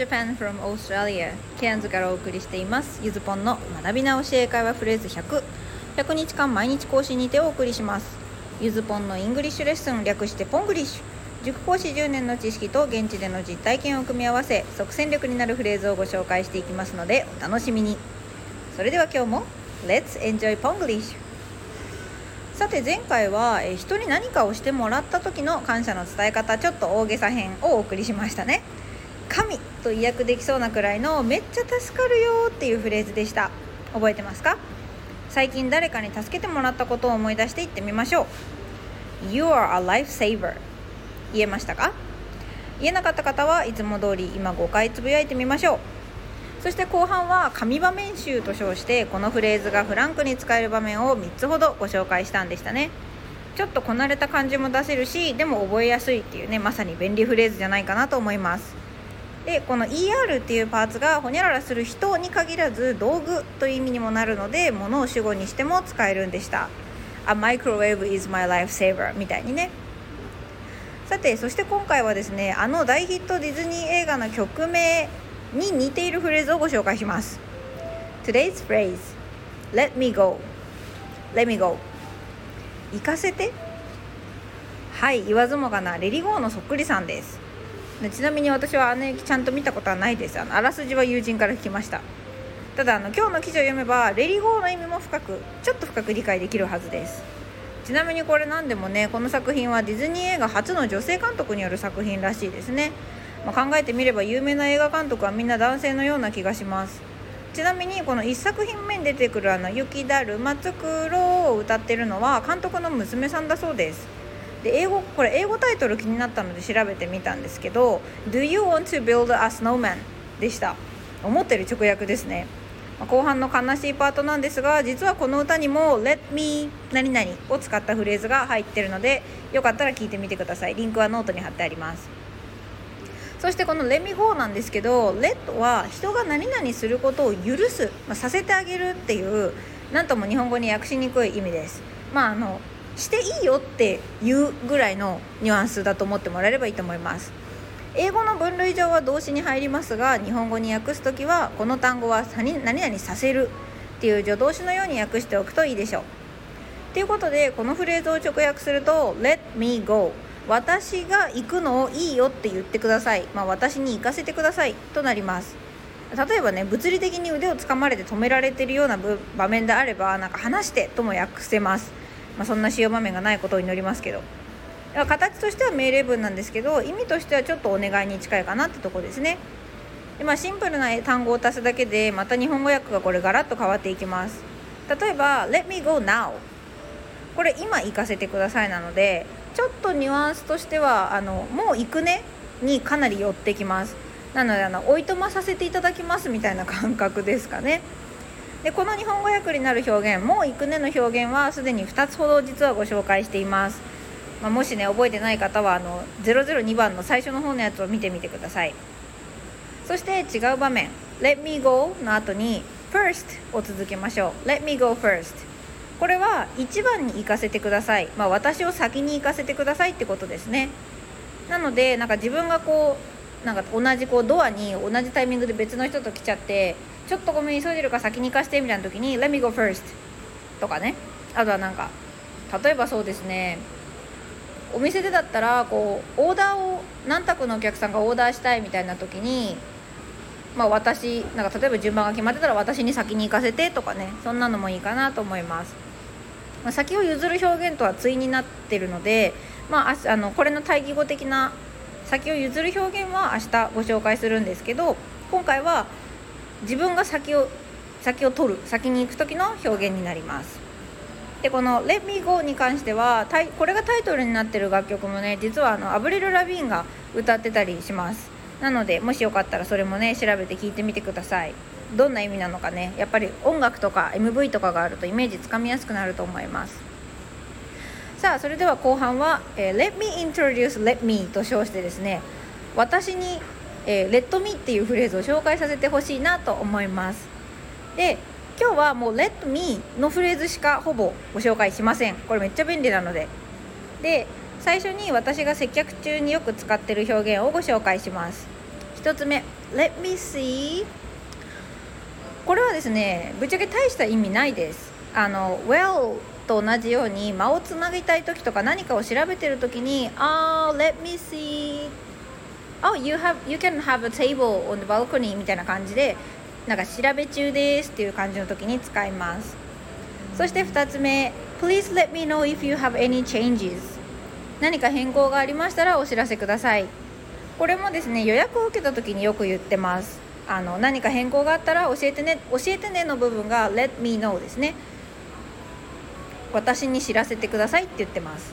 Japan from Australia ケアンズからお送りしています。ゆずぽんの学び直し英会話フレーズ100 100日間毎日更新にてお送りします。ゆずぽんのイングリッシュレッスン略してポングリッシュ。塾講師10年の知識と現地での実体験を組み合わせ即戦力になるフレーズをご紹介していきますのでお楽しみに。それでは今日も Let's enjoy Ponglish さて前回は、人に何かをしてもらった時の感謝の伝え方ちょっと大げさ編をお送りしましたね。神と意訳できそうなくらいのめっちゃ助かるよっていうフレーズでした。覚えてますか？最近誰かに助けてもらったことを思い出していってみましょう。You are a lifesaver. 言えましたか？言えなかった方はいつも通り今5回つぶやいてみましょう。そして後半は神場面集と称してこのフレーズがフランクに使える場面を3つほどご紹介したんでしたね。ちょっとこなれた感じも出せるしでも覚えやすいっていうねまさに便利フレーズじゃないかなと思います。でこの ER っていうパーツがほにゃららする人に限らず道具という意味にもなるので物を主語にしても使えるんでした。A microwave is my lifesaver みたいにね。さてそして今回はですねあの大ヒットディズニー映画の曲名に似ているフレーズをご紹介します。Today's phrase Let me go. Let me go. 行かせて。はい言わずもがなレリゴーのそっくりさんです。ちなみに私は姉ちゃんと見たことはないです。あのあらすじは友人から聞きました。ただあの今日の記事を読めばレリゴーの意味も深くちょっと深く理解できるはずです。ちなみにこれ何でもねこの作品はディズニー映画初の女性監督による作品らしいですね。まあ、考えてみれば有名な映画監督はみんな男性のような気がします。ちなみにこの1作品目に出てくるあの雪だるまつくろを歌ってるのは監督の娘さんだそうです。で英語これ英語タイトル気になったので調べてみたんですけど「Do you want to build a snowman?」でした。思ってる直訳ですね。後半の悲しいパートなんですが実はこの歌にも「Let me 何々」を使ったフレーズが入ってるのでよかったら聞いてみてください。リンクはノートに貼ってあります。そしてこの「Let me go」なんですけど「Let」は人が何々することを許す、まあ、させてあげるっていう何とも日本語に訳しにくい意味です。まああのしていいよっていうぐらいのニュアンスだと思ってもらえればいいと思います。英語の分類上は動詞に入りますが日本語に訳す時はこの単語は何々させるっていう助動詞のように訳しておくといいでしょう。ということでこのフレーズを直訳すると「Let me go」私が行くのをいいよって言ってください、まあ、私に行かせてください。となります。例えばね物理的に腕をつかまれて止められてるような場面であればなんか話してとも訳せます、まあ、そんな使用場面がないことを祈りますけど。形としては命令文なんですけど意味としてはちょっとお願いに近いかなってとこですね。で、まあ、シンプルな単語を足すだけでまた日本語訳がこれガラッと変わっていきます。例えば「Let me go now」これ今行かせてくださいなのでちょっとニュアンスとしてはあのもう行くね？にかなり寄ってきます。なのであのおいとまさせていただきますみたいな感覚ですかね。でこの日本語訳になる表現「もう行くね」の表現はすでに2つほど実はご紹介しています、まあ、もしね覚えてない方はあの002番の最初の方のやつを見てみてください。そして違う場面「Let me go」の後に「first」を続けましょう「Let me go first」これは1番に行かせてください、まあ、私を先に行かせてくださいってことですね。なのでなんか自分がこうなんか同じこうドアに同じタイミングで別の人と来ちゃってちょっとごめん急いでるから先に行かせてみたいな時に「Let me go first」とかね。あとはなんか例えばそうですね。お店でだったらこうオーダーを何択のお客さんがオーダーしたいみたいな時にまあ、私なんか例えば順番が決まってたら私に先に行かせてとかね。そんなのもいいかなと思います。まあ、先を譲る表現とは対になってるので、まあ、あのこれの対義語的な先を譲る表現は明日ご紹介するんですけど今回は自分が先を先を取る先に行く時の表現になります。でこの「Let Me Go」に関してはこれがタイトルになってる楽曲もね実はあのアブリル・ラビーンが歌ってたりします。なのでもしよかったらそれもね調べて聞いてみてください。どんな意味なのかねやっぱり音楽とか MV とかがあるとイメージつかみやすくなると思います。さあそれでは後半は、えー、Let me introduce let me と称してですね私に、えー、Let me っていうフレーズを紹介させてほしいなと思います。で今日はもう Let me のフレーズしかほぼご紹介しません。これめっちゃ便利なので。で最初に私が接客中によく使ってる表現をご紹介します。1つ目 Let me see これはですねぶっちゃけ大した意味ないです。あの Well と同じように間をつなぎたい時とか何かを調べてる時にあ、oh, let me see oh you have you can have a table on the balcony みたいな感じでなんか調べ中ですっていう感じの時に使います。そして2つ目 Please let me know if you have any changes 何か変更がありましたらお知らせください。これもですね予約を受けた時によく言ってます。あの何か変更があったら教えてね教えてねの部分が Let me know ですね。私に知らせてくださいって言ってます。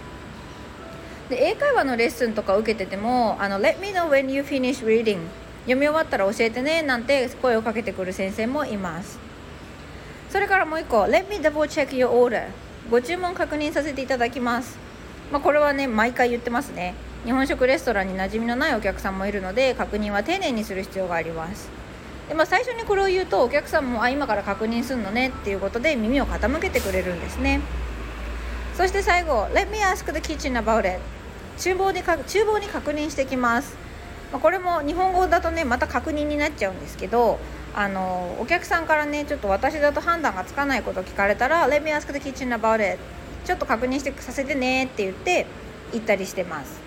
で英会話のレッスンとか受けててもあの Let me know when you finish reading 読み終わったら教えてねなんて声をかけてくる先生もいます。それからもう一個 Let me double check your order ご注文確認させていただきます。まあ、これはね毎回言ってますね。日本食レストランに馴染みのないお客さんもいるので確認は丁寧にする必要があります。で、まあ、最初にこれを言うとお客さんもあ今から確認するのねっていうことで耳を傾けてくれるんですね。そして最後 Let me ask the kitchen about it 厨房にか厨房に確認してきます、まあ、これも日本語だとねまた確認になっちゃうんですけどあのお客さんからねちょっと私だと判断がつかないことを聞かれたら Let me ask the kitchen about it. ちょっと確認してさせてねって言って言ったりしてます。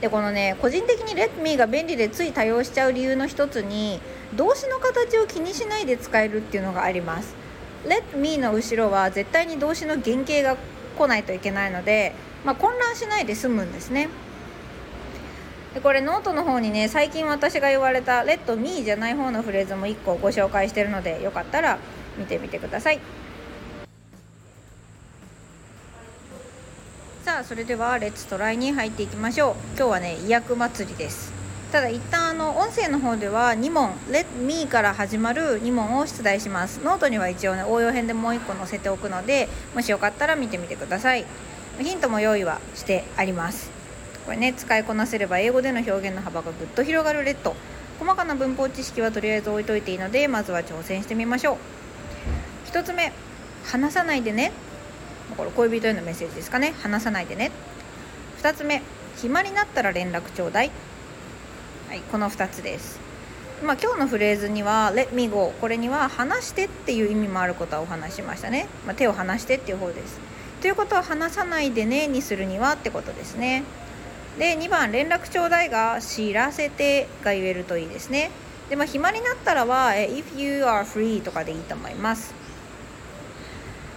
でこのね個人的に Let me が便利でつい多用しちゃう理由の一つに動詞の形を気にしないで使えるっていうのがあります。Let me の後ろは絶対に動詞の原型が来ないといけないので、まあ、混乱しないで済むんですね。でこれノートの方にね最近私が言われた「Let me」じゃない方のフレーズも1個ご紹介してるのでよかったら見てみてください。さあそれでは Let's try に入っていきましょう。今日はね意訳祭りです。ただ一旦あの音声の方では2問「Let me」から始まる2問を出題します。ノートには一応ね応用編でもう1個載せておくのでもしよかったら見てみてください。ヒントも用意はしてあります。これね使いこなせれば英語での表現の幅がぐっと広がる Let。細かな文法知識はとりあえず置いといていいのでまずは挑戦してみましょう。1つ目話さないでね。これ恋人へのメッセージですかね。話さないでね。2つ目暇になったら連絡ちょうだい。はい、この2つです。まあ、今日のフレーズには「Let me go」これには「話して」っていう意味もあることはお話しましたね、まあ、手を離してっていう方です。ということは「話さないでね」にするにはってことですね。で2番「連絡ちょうだい」が「知らせて」が言えるといいですね。でまあ暇になったらは「If you are free」とかでいいと思います。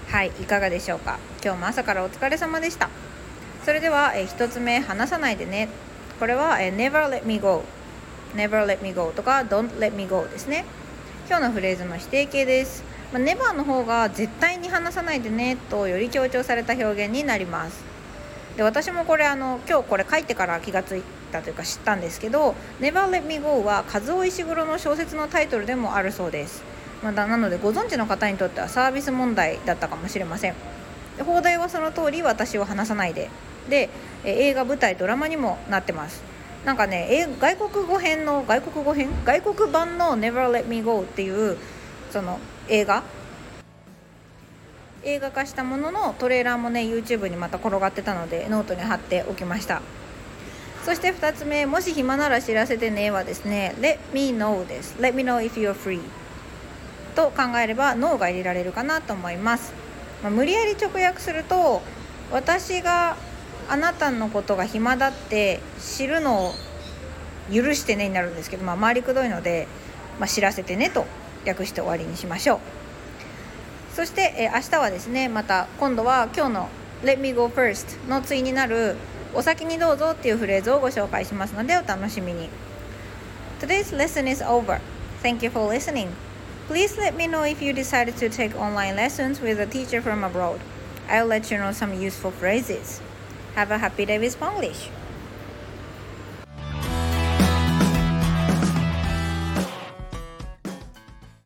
はいいかがでしょうか今日も朝からお疲れ様でしたそれでは、1つ目話さないでねこれは、Never let me go never let me go とか don't let me go ですね今日のフレーズの否定形です、まあ、never の方が絶対に話さないでねとより強調された表現になります。で私もこれあの今日これ書いてから気がついたというか知ったんですけど Never Let Me Go は和尾石黒の小説のタイトルでもあるそうです。まだなのでご存知の方にとってはサービス問題だったかもしれません。で放題はその通り私を話さないで。で映画舞台ドラマにもなってます。なんかね外国語編の外国語編？外国版の「Never Let Me Go」っていうその映画？映画化したもののトレーラーもね YouTube にまた転がってたのでノートに貼っておきました。そして2つ目もし暇なら知らせてねはですね Let me know です。Let me know if you're free と考えれば No が入れられるかなと思います、まあ、無理やり直訳すると私があなたのことが暇だって知るのを許してねになるんですけど、まあ、回りくどいので、まあ、知らせてねと訳して終わりにしましょうそして、え明日はですねまた今度は今日の「Let me go first」の対になる「お先にどうぞ」っていうフレーズをご紹介しますのでお楽しみに Today's lesson is over. Thank you for listening. Please let me know if you decided to take online lessons with a teacher from abroad. I'll let you know some useful phrases. Have a happy day with Spanglish!